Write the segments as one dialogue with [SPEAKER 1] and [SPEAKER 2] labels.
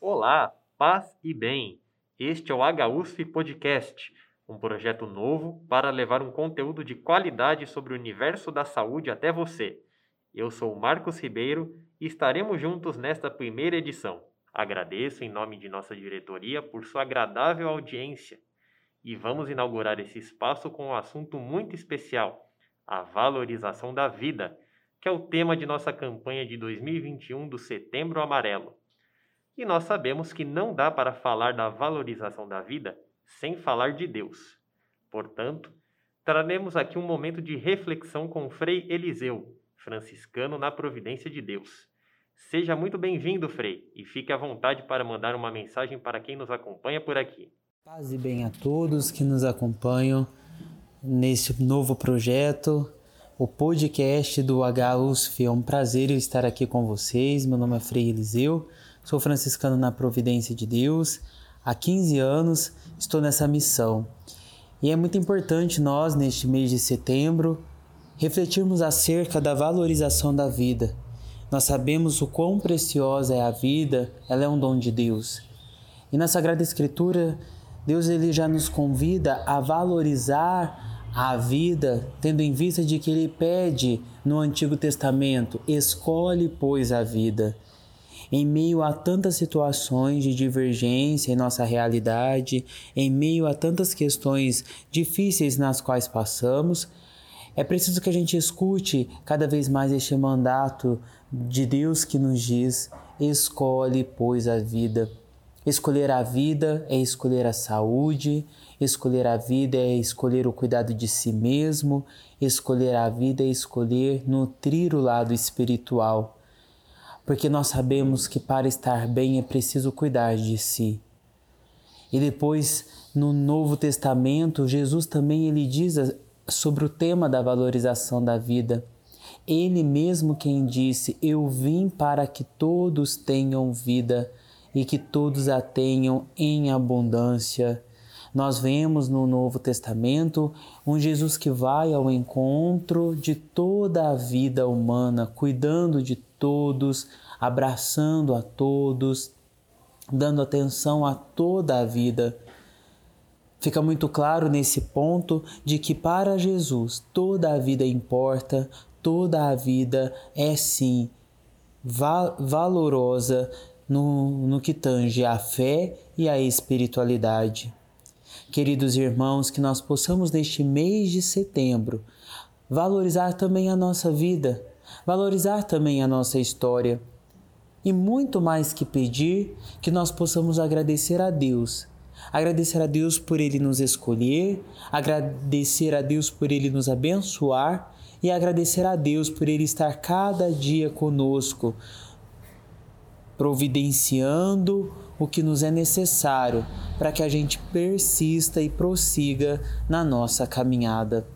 [SPEAKER 1] Olá, paz e bem. Este é o HUSF Podcast, um projeto novo para levar um conteúdo de qualidade sobre o universo da saúde até você. Eu sou Marcos Ribeiro e estaremos juntos nesta primeira edição. Agradeço em nome de nossa diretoria por sua agradável audiência e vamos inaugurar esse espaço com um assunto muito especial: a valorização da vida, que é o tema de nossa campanha de 2021 do Setembro Amarelo. E nós sabemos que não dá para falar da valorização da vida sem falar de Deus. Portanto, traremos aqui um momento de reflexão com Frei Eliseu, franciscano na providência de Deus. Seja muito bem-vindo, Frei, e fique à vontade para mandar uma mensagem para quem nos acompanha por aqui.
[SPEAKER 2] Paz e bem a todos que nos acompanham nesse novo projeto, o podcast do HUSF. É um prazer estar aqui com vocês. Meu nome é Frei Eliseu, sou franciscano na Providência de Deus. Há 15 anos estou nessa missão. E é muito importante nós, neste mês de setembro, refletirmos acerca da valorização da vida. Nós sabemos o quão preciosa é a vida, ela é um dom de Deus. E na Sagrada Escritura, Deus ele já nos convida a valorizar a vida, tendo em vista de que ele pede no Antigo Testamento: escolhe, pois, a vida. Em meio a tantas situações de divergência em nossa realidade, em meio a tantas questões difíceis nas quais passamos, é preciso que a gente escute cada vez mais este mandato de Deus que nos diz: escolhe, pois, a vida. Escolher a vida é escolher a saúde, escolher a vida é escolher o cuidado de si mesmo, escolher a vida é escolher nutrir o lado espiritual porque nós sabemos que para estar bem é preciso cuidar de si. E depois, no Novo Testamento, Jesus também ele diz sobre o tema da valorização da vida. Ele mesmo quem disse: Eu vim para que todos tenham vida e que todos a tenham em abundância. Nós vemos no Novo Testamento um Jesus que vai ao encontro de toda a vida humana, cuidando de todos, abraçando a todos, dando atenção a toda a vida. Fica muito claro nesse ponto de que para Jesus toda a vida importa, toda a vida é sim val valorosa no, no que tange a fé e a espiritualidade. Queridos irmãos, que nós possamos neste mês de setembro valorizar também a nossa vida, valorizar também a nossa história e muito mais que pedir, que nós possamos agradecer a Deus. Agradecer a Deus por Ele nos escolher, agradecer a Deus por Ele nos abençoar e agradecer a Deus por Ele estar cada dia conosco, providenciando o que nos é necessário para que a gente persista e prossiga na nossa caminhada.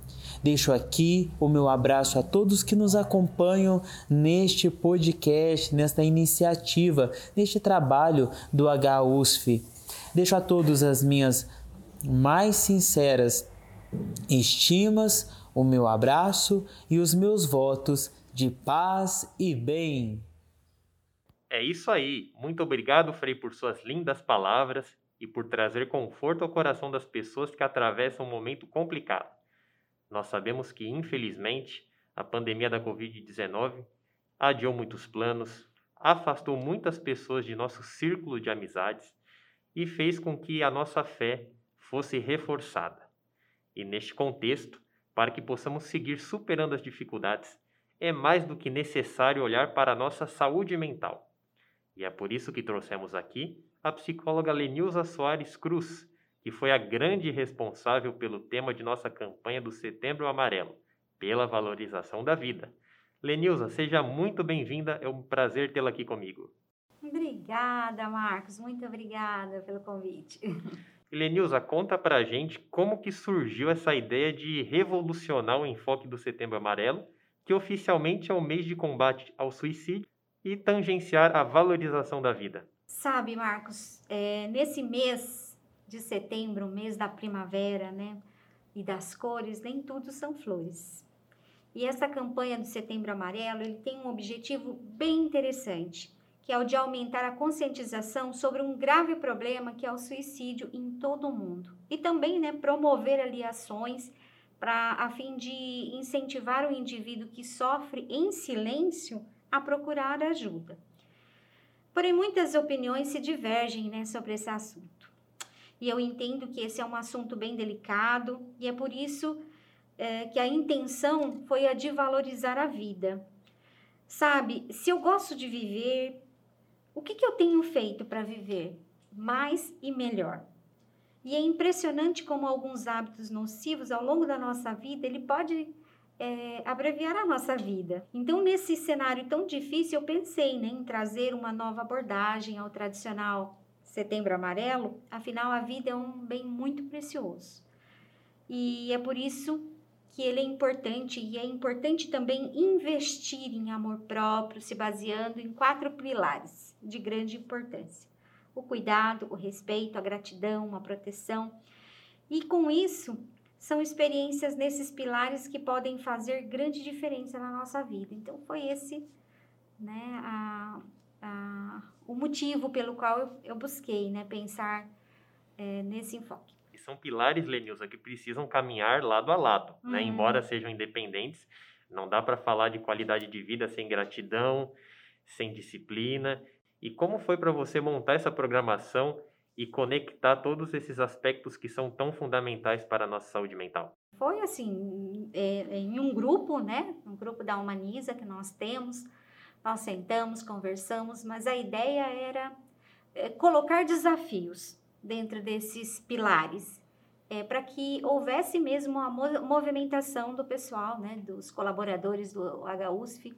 [SPEAKER 2] Deixo aqui o meu abraço a todos que nos acompanham neste podcast, nesta iniciativa, neste trabalho do HUSF. Deixo a todos as minhas mais sinceras estimas, o meu abraço e os meus votos de paz e bem.
[SPEAKER 1] É isso aí. Muito obrigado, Frei, por suas lindas palavras e por trazer conforto ao coração das pessoas que atravessam um momento complicado. Nós sabemos que, infelizmente, a pandemia da Covid-19 adiou muitos planos, afastou muitas pessoas de nosso círculo de amizades e fez com que a nossa fé fosse reforçada. E neste contexto, para que possamos seguir superando as dificuldades, é mais do que necessário olhar para a nossa saúde mental. E é por isso que trouxemos aqui a psicóloga Lenilza Soares Cruz, que foi a grande responsável pelo tema de nossa campanha do Setembro Amarelo, pela valorização da vida. Lenilza, seja muito bem-vinda, é um prazer tê-la aqui comigo.
[SPEAKER 3] Obrigada, Marcos, muito obrigada pelo convite.
[SPEAKER 1] Lenilza, conta pra gente como que surgiu essa ideia de revolucionar o enfoque do Setembro Amarelo, que oficialmente é o mês de combate ao suicídio, e tangenciar a valorização da vida?
[SPEAKER 3] Sabe, Marcos, é, nesse mês de setembro, mês da primavera, né, e das cores, nem tudo são flores. E essa campanha do Setembro Amarelo, ele tem um objetivo bem interessante, que é o de aumentar a conscientização sobre um grave problema que é o suicídio em todo o mundo. E também, né, promover ali ações para a fim de incentivar o indivíduo que sofre em silêncio a procurar ajuda. Porém, muitas opiniões se divergem né, sobre esse assunto. E eu entendo que esse é um assunto bem delicado e é por isso é, que a intenção foi a de valorizar a vida. Sabe, se eu gosto de viver, o que, que eu tenho feito para viver mais e melhor? E é impressionante como alguns hábitos nocivos ao longo da nossa vida, ele pode é, abreviar a nossa vida. Então, nesse cenário tão difícil, eu pensei né, em trazer uma nova abordagem ao tradicional Setembro Amarelo, afinal, a vida é um bem muito precioso. E é por isso que ele é importante e é importante também investir em amor próprio, se baseando em quatro pilares de grande importância: o cuidado, o respeito, a gratidão, a proteção. E com isso, são experiências nesses pilares que podem fazer grande diferença na nossa vida. Então, foi esse né, a, a, o motivo pelo qual eu, eu busquei né, pensar é, nesse enfoque
[SPEAKER 1] são pilares, Lenilza, que precisam caminhar lado a lado, né? uhum. né? Embora sejam independentes, não dá para falar de qualidade de vida sem gratidão, sem disciplina. E como foi para você montar essa programação e conectar todos esses aspectos que são tão fundamentais para a nossa saúde mental?
[SPEAKER 3] Foi assim, é, em um grupo, né? Um grupo da Humaniza que nós temos, nós sentamos, conversamos, mas a ideia era é, colocar desafios dentro desses pilares, é, para que houvesse mesmo a movimentação do pessoal, né, dos colaboradores do HUSF,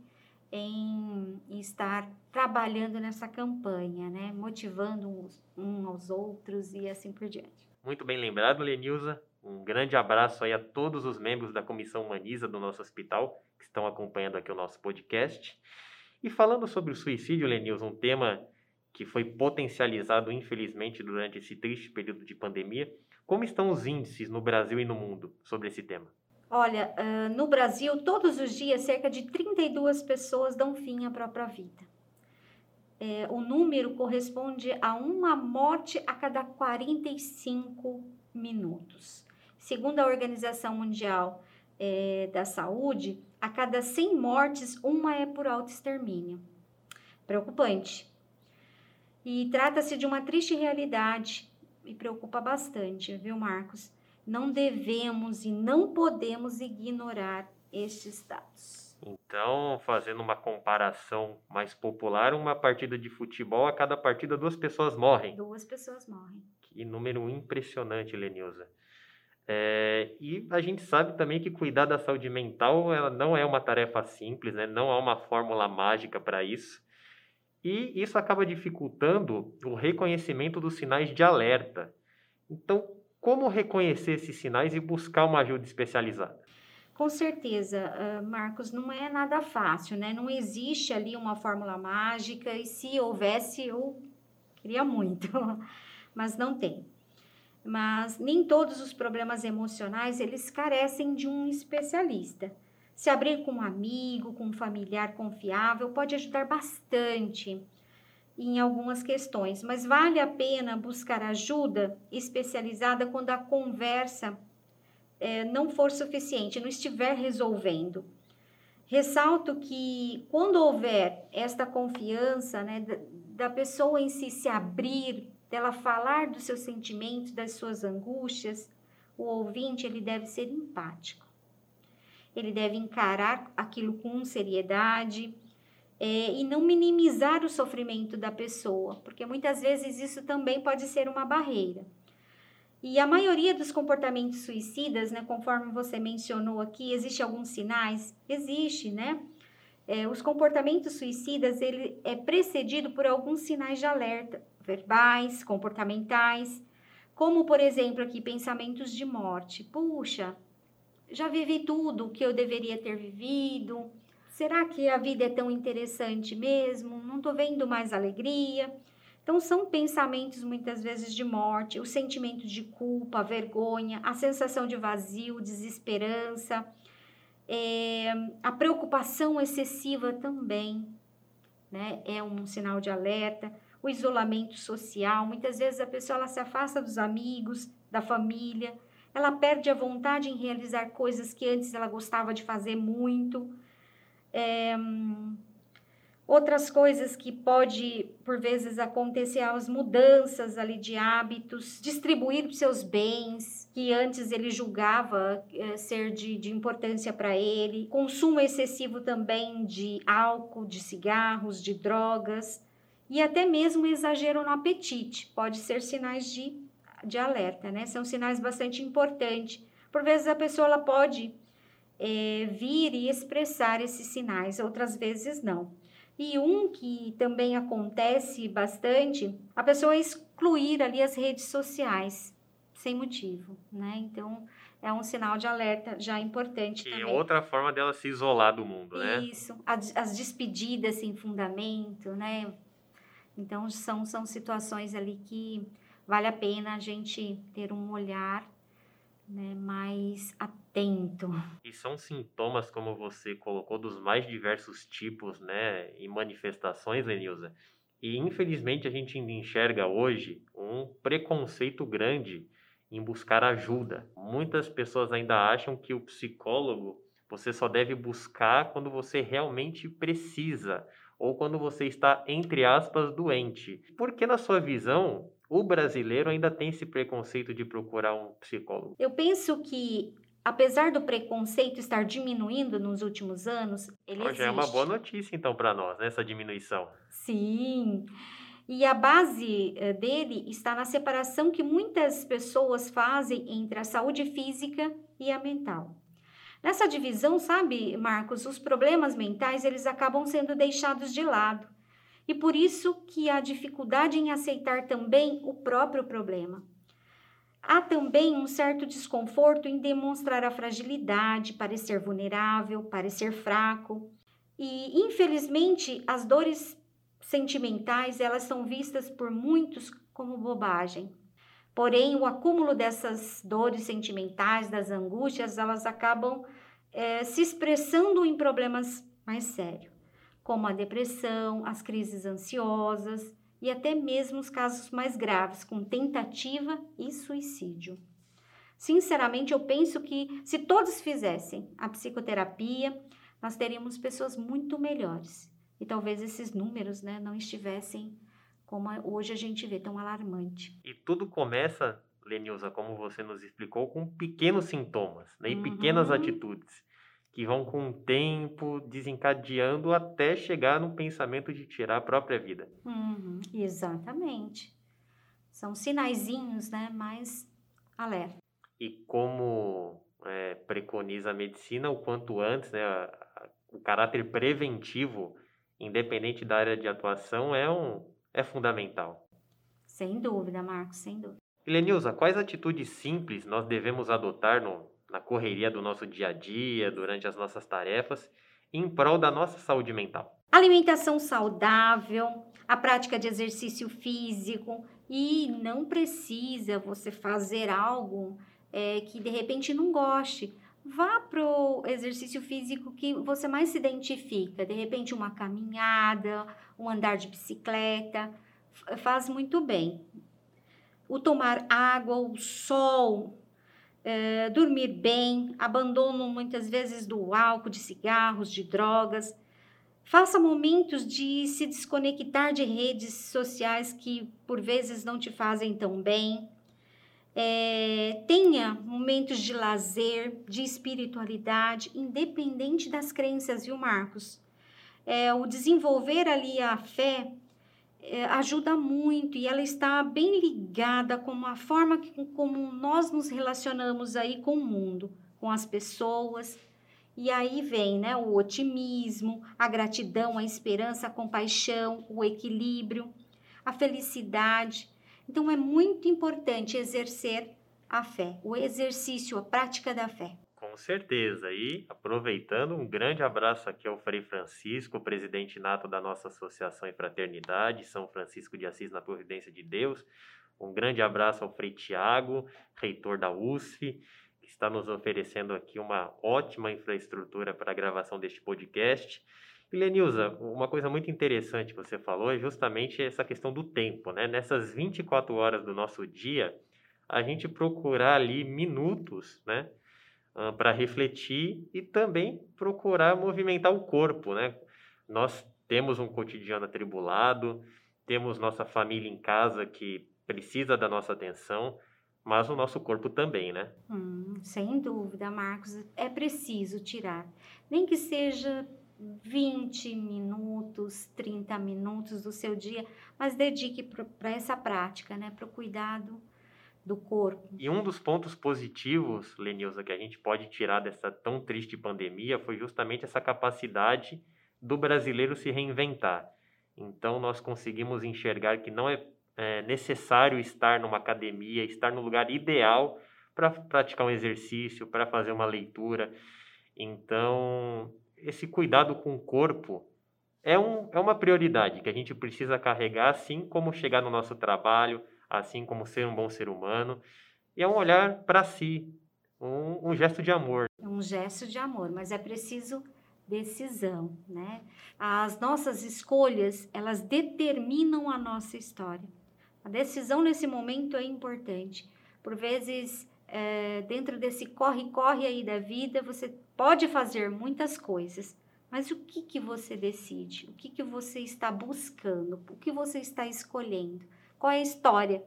[SPEAKER 3] em, em estar trabalhando nessa campanha, né, motivando uns, uns aos outros e assim por diante.
[SPEAKER 1] Muito bem lembrado, Lenilza. Um grande abraço aí a todos os membros da Comissão Humaniza do nosso hospital que estão acompanhando aqui o nosso podcast. E falando sobre o suicídio, Lenilza, um tema que foi potencializado, infelizmente, durante esse triste período de pandemia. Como estão os índices no Brasil e no mundo sobre esse tema?
[SPEAKER 3] Olha, uh, no Brasil, todos os dias, cerca de 32 pessoas dão fim à própria vida. É, o número corresponde a uma morte a cada 45 minutos. Segundo a Organização Mundial é, da Saúde, a cada 100 mortes, uma é por autoextermínio. Preocupante. E trata-se de uma triste realidade, me preocupa bastante, viu, Marcos? Não devemos e não podemos ignorar estes dados.
[SPEAKER 1] Então, fazendo uma comparação mais popular, uma partida de futebol, a cada partida duas pessoas morrem.
[SPEAKER 3] Duas pessoas morrem.
[SPEAKER 1] Que número impressionante, Lenilza. É, e a gente sabe também que cuidar da saúde mental ela não é uma tarefa simples, né? não há uma fórmula mágica para isso. E isso acaba dificultando o reconhecimento dos sinais de alerta. Então, como reconhecer esses sinais e buscar uma ajuda especializada?
[SPEAKER 3] Com certeza, Marcos, não é nada fácil, né? Não existe ali uma fórmula mágica e se houvesse, eu queria muito, mas não tem. Mas nem todos os problemas emocionais, eles carecem de um especialista. Se abrir com um amigo, com um familiar confiável, pode ajudar bastante em algumas questões, mas vale a pena buscar ajuda especializada quando a conversa é, não for suficiente, não estiver resolvendo. Ressalto que quando houver esta confiança, né, da, pessoa em si se abrir, dela falar dos seus sentimentos, das suas angústias, o ouvinte ele deve ser empático ele deve encarar aquilo com seriedade é, e não minimizar o sofrimento da pessoa, porque muitas vezes isso também pode ser uma barreira. E a maioria dos comportamentos suicidas, né, conforme você mencionou aqui, existe alguns sinais? Existe, né? É, os comportamentos suicidas, ele é precedido por alguns sinais de alerta, verbais, comportamentais, como, por exemplo, aqui, pensamentos de morte. Puxa, já vivi tudo o que eu deveria ter vivido, Será que a vida é tão interessante mesmo? Não estou vendo mais alegria. Então, são pensamentos muitas vezes de morte, o sentimento de culpa, vergonha, a sensação de vazio, desesperança, é, a preocupação excessiva também, né? É um sinal de alerta. O isolamento social, muitas vezes a pessoa ela se afasta dos amigos, da família, ela perde a vontade em realizar coisas que antes ela gostava de fazer muito. É, outras coisas que pode, por vezes, acontecer, as mudanças ali de hábitos, distribuir seus bens, que antes ele julgava é, ser de, de importância para ele, consumo excessivo também de álcool, de cigarros, de drogas, e até mesmo exagero no apetite, pode ser sinais de de alerta, né? São sinais bastante importantes. Por vezes a pessoa ela pode é, vir e expressar esses sinais, outras vezes não. E um que também acontece bastante, a pessoa excluir ali as redes sociais sem motivo, né? Então é um sinal de alerta já importante
[SPEAKER 1] que
[SPEAKER 3] também.
[SPEAKER 1] é outra forma dela se isolar do mundo, né?
[SPEAKER 3] Isso, as, as despedidas sem fundamento, né? Então são são situações ali que vale a pena a gente ter um olhar né, mais atento.
[SPEAKER 1] E são sintomas, como você colocou, dos mais diversos tipos né, e manifestações, Lenilza. E infelizmente a gente enxerga hoje um preconceito grande em buscar ajuda. Muitas pessoas ainda acham que o psicólogo você só deve buscar quando você realmente precisa ou quando você está, entre aspas, doente. Porque, na sua visão, o brasileiro ainda tem esse preconceito de procurar um psicólogo?
[SPEAKER 3] Eu penso que, apesar do preconceito estar diminuindo nos últimos anos, ele
[SPEAKER 1] Já
[SPEAKER 3] existe.
[SPEAKER 1] é uma boa notícia, então, para nós, né, essa diminuição.
[SPEAKER 3] Sim. E a base eh, dele está na separação que muitas pessoas fazem entre a saúde física e a mental. Nessa divisão, sabe, Marcos, os problemas mentais eles acabam sendo deixados de lado e por isso que há dificuldade em aceitar também o próprio problema. Há também um certo desconforto em demonstrar a fragilidade, parecer vulnerável, parecer fraco. E, infelizmente, as dores sentimentais, elas são vistas por muitos como bobagem. Porém, o acúmulo dessas dores sentimentais, das angústias, elas acabam é, se expressando em problemas mais sérios como a depressão, as crises ansiosas e até mesmo os casos mais graves, com tentativa e suicídio. Sinceramente, eu penso que se todos fizessem a psicoterapia, nós teríamos pessoas muito melhores. E talvez esses números né, não estivessem como hoje a gente vê, tão alarmante.
[SPEAKER 1] E tudo começa, Lenilza, como você nos explicou, com pequenos sintomas né, e uhum. pequenas atitudes que vão com o tempo desencadeando até chegar no pensamento de tirar a própria vida.
[SPEAKER 3] Uhum, exatamente. São sinaizinhos, né? Mais alerta.
[SPEAKER 1] E como é, preconiza a medicina, o quanto antes, né? A, a, o caráter preventivo, independente da área de atuação, é, um, é fundamental.
[SPEAKER 3] Sem dúvida, Marcos, sem dúvida.
[SPEAKER 1] Lenilza, quais atitudes simples nós devemos adotar no, na correria do nosso dia a dia, durante as nossas tarefas, em prol da nossa saúde mental.
[SPEAKER 3] Alimentação saudável, a prática de exercício físico e não precisa você fazer algo é, que de repente não goste. Vá para o exercício físico que você mais se identifica, de repente uma caminhada, um andar de bicicleta, faz muito bem. O tomar água, o sol, é, dormir bem, abandono muitas vezes do álcool, de cigarros, de drogas. Faça momentos de se desconectar de redes sociais que por vezes não te fazem tão bem. É, tenha momentos de lazer, de espiritualidade, independente das crenças, viu, Marcos? É, o desenvolver ali a fé é, ajuda muito e ela está bem ligada com a forma que, como nós nos relacionamos aí com o mundo, com as pessoas. E aí vem né, o otimismo, a gratidão, a esperança, a compaixão, o equilíbrio, a felicidade. Então é muito importante exercer a fé, o exercício, a prática da fé.
[SPEAKER 1] Com certeza. E aproveitando, um grande abraço aqui ao Frei Francisco, presidente nato da nossa Associação e Fraternidade, São Francisco de Assis na Providência de Deus. Um grande abraço ao Frei Tiago, reitor da USF, que está nos oferecendo aqui uma ótima infraestrutura para a gravação deste podcast. E Lenilza, uma coisa muito interessante que você falou é justamente essa questão do tempo, né? Nessas 24 horas do nosso dia, a gente procurar ali minutos, né? Para refletir e também procurar movimentar o corpo, né? Nós temos um cotidiano atribulado, temos nossa família em casa que precisa da nossa atenção, mas o nosso corpo também, né?
[SPEAKER 3] Hum, sem dúvida, Marcos. É preciso tirar, nem que seja 20 minutos, 30 minutos do seu dia, mas dedique para essa prática, né? Para o cuidado do corpo.
[SPEAKER 1] E um dos pontos positivos, Lenilza, que a gente pode tirar dessa tão triste pandemia foi justamente essa capacidade do brasileiro se reinventar. Então, nós conseguimos enxergar que não é, é necessário estar numa academia, estar no lugar ideal para praticar um exercício, para fazer uma leitura. Então, esse cuidado com o corpo é, um, é uma prioridade que a gente precisa carregar, assim como chegar no nosso trabalho, assim como ser um bom ser humano. E é um olhar para si, um, um gesto de amor.
[SPEAKER 3] Um gesto de amor, mas é preciso decisão, né? As nossas escolhas, elas determinam a nossa história. A decisão nesse momento é importante. Por vezes, é, dentro desse corre-corre aí da vida, você pode fazer muitas coisas, mas o que, que você decide? O que, que você está buscando? O que você está escolhendo? Qual é a história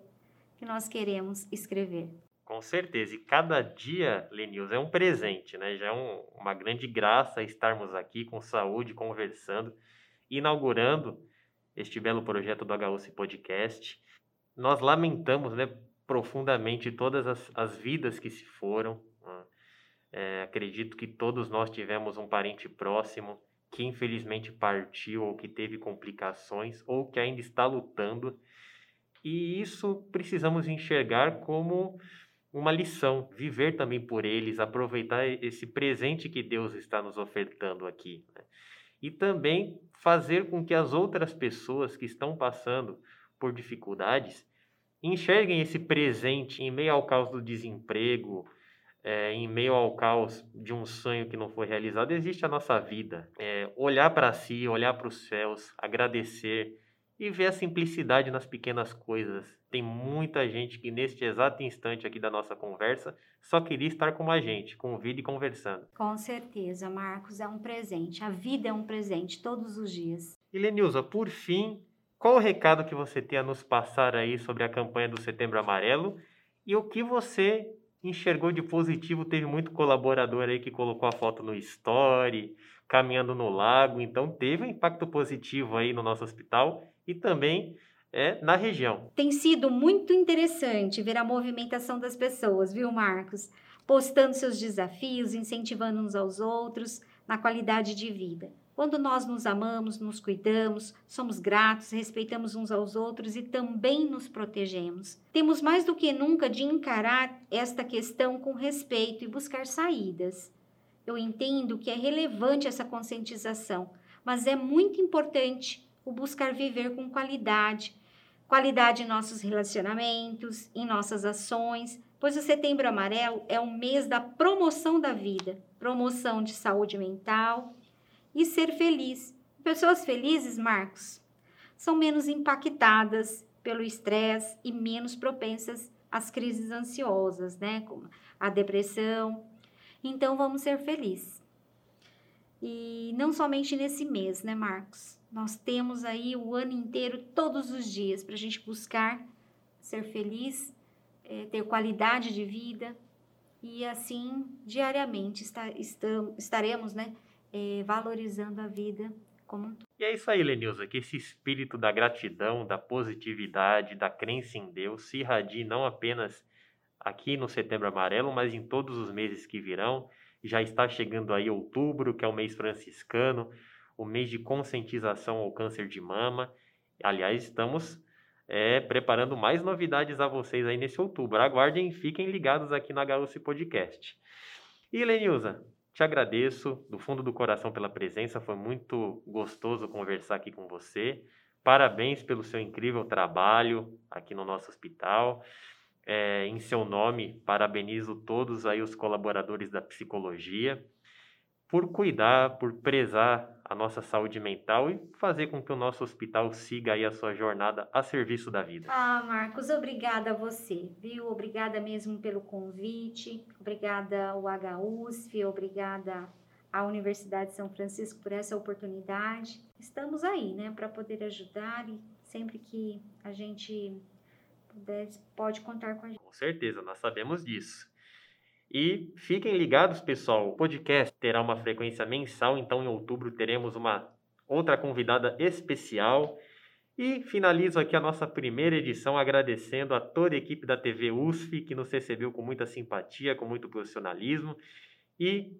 [SPEAKER 3] que nós queremos escrever?
[SPEAKER 1] Com certeza. E cada dia, Lenils, é um presente, né? Já é um, uma grande graça estarmos aqui com saúde, conversando, inaugurando este belo projeto do HUC Podcast. Nós lamentamos, né, profundamente todas as, as vidas que se foram. Né? É, acredito que todos nós tivemos um parente próximo que infelizmente partiu ou que teve complicações ou que ainda está lutando. E isso precisamos enxergar como uma lição, viver também por eles, aproveitar esse presente que Deus está nos ofertando aqui. Né? E também fazer com que as outras pessoas que estão passando por dificuldades enxerguem esse presente em meio ao caos do desemprego, é, em meio ao caos de um sonho que não foi realizado, existe a nossa vida. É, olhar para si, olhar para os céus, agradecer e ver a simplicidade nas pequenas coisas. Tem muita gente que neste exato instante aqui da nossa conversa só queria estar com a gente, com vida e conversando.
[SPEAKER 3] Com certeza, Marcos, é um presente. A vida é um presente todos os dias.
[SPEAKER 1] E Lenilza, por fim, qual o recado que você tem a nos passar aí sobre a campanha do Setembro Amarelo e o que você enxergou de positivo? Teve muito colaborador aí que colocou a foto no story, caminhando no lago, então teve um impacto positivo aí no nosso hospital e também é, na região.
[SPEAKER 3] Tem sido muito interessante ver a movimentação das pessoas, viu, Marcos? Postando seus desafios, incentivando uns aos outros na qualidade de vida. Quando nós nos amamos, nos cuidamos, somos gratos, respeitamos uns aos outros e também nos protegemos. Temos mais do que nunca de encarar esta questão com respeito e buscar saídas. Eu entendo que é relevante essa conscientização, mas é muito importante o buscar viver com qualidade, qualidade em nossos relacionamentos, em nossas ações, pois o Setembro Amarelo é o mês da promoção da vida, promoção de saúde mental e ser feliz. Pessoas felizes, Marcos, são menos impactadas pelo estresse e menos propensas às crises ansiosas, né? Como a depressão. Então, vamos ser felizes. E não somente nesse mês, né, Marcos? Nós temos aí o ano inteiro, todos os dias, para a gente buscar ser feliz, é, ter qualidade de vida e assim diariamente está, estamos, estaremos, né? é, valorizando a vida como um todo.
[SPEAKER 1] E é isso aí, Lenilza, que esse espírito da gratidão, da positividade, da crença em Deus se irradie não apenas aqui no Setembro Amarelo, mas em todos os meses que virão. Já está chegando aí outubro, que é o mês franciscano, o mês de conscientização ao câncer de mama. Aliás, estamos é, preparando mais novidades a vocês aí nesse outubro. Aguardem e fiquem ligados aqui na Gaúce Podcast. E Lenilza, te agradeço do fundo do coração pela presença, foi muito gostoso conversar aqui com você. Parabéns pelo seu incrível trabalho aqui no nosso hospital. É, em seu nome, parabenizo todos aí os colaboradores da psicologia por cuidar, por prezar a nossa saúde mental e fazer com que o nosso hospital siga aí a sua jornada a serviço da vida.
[SPEAKER 3] Ah, Marcos, obrigada a você, viu? Obrigada mesmo pelo convite, obrigada ao HUSF, obrigada à Universidade de São Francisco por essa oportunidade. Estamos aí, né, para poder ajudar e sempre que a gente puder, pode contar com a gente.
[SPEAKER 1] Com certeza, nós sabemos disso. E fiquem ligados, pessoal. O podcast terá uma frequência mensal, então em outubro teremos uma outra convidada especial. E finalizo aqui a nossa primeira edição agradecendo a toda a equipe da TV USF que nos recebeu com muita simpatia, com muito profissionalismo e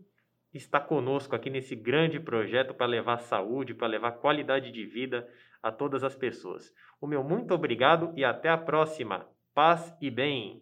[SPEAKER 1] está conosco aqui nesse grande projeto para levar saúde, para levar qualidade de vida a todas as pessoas. O meu muito obrigado e até a próxima. Paz e bem.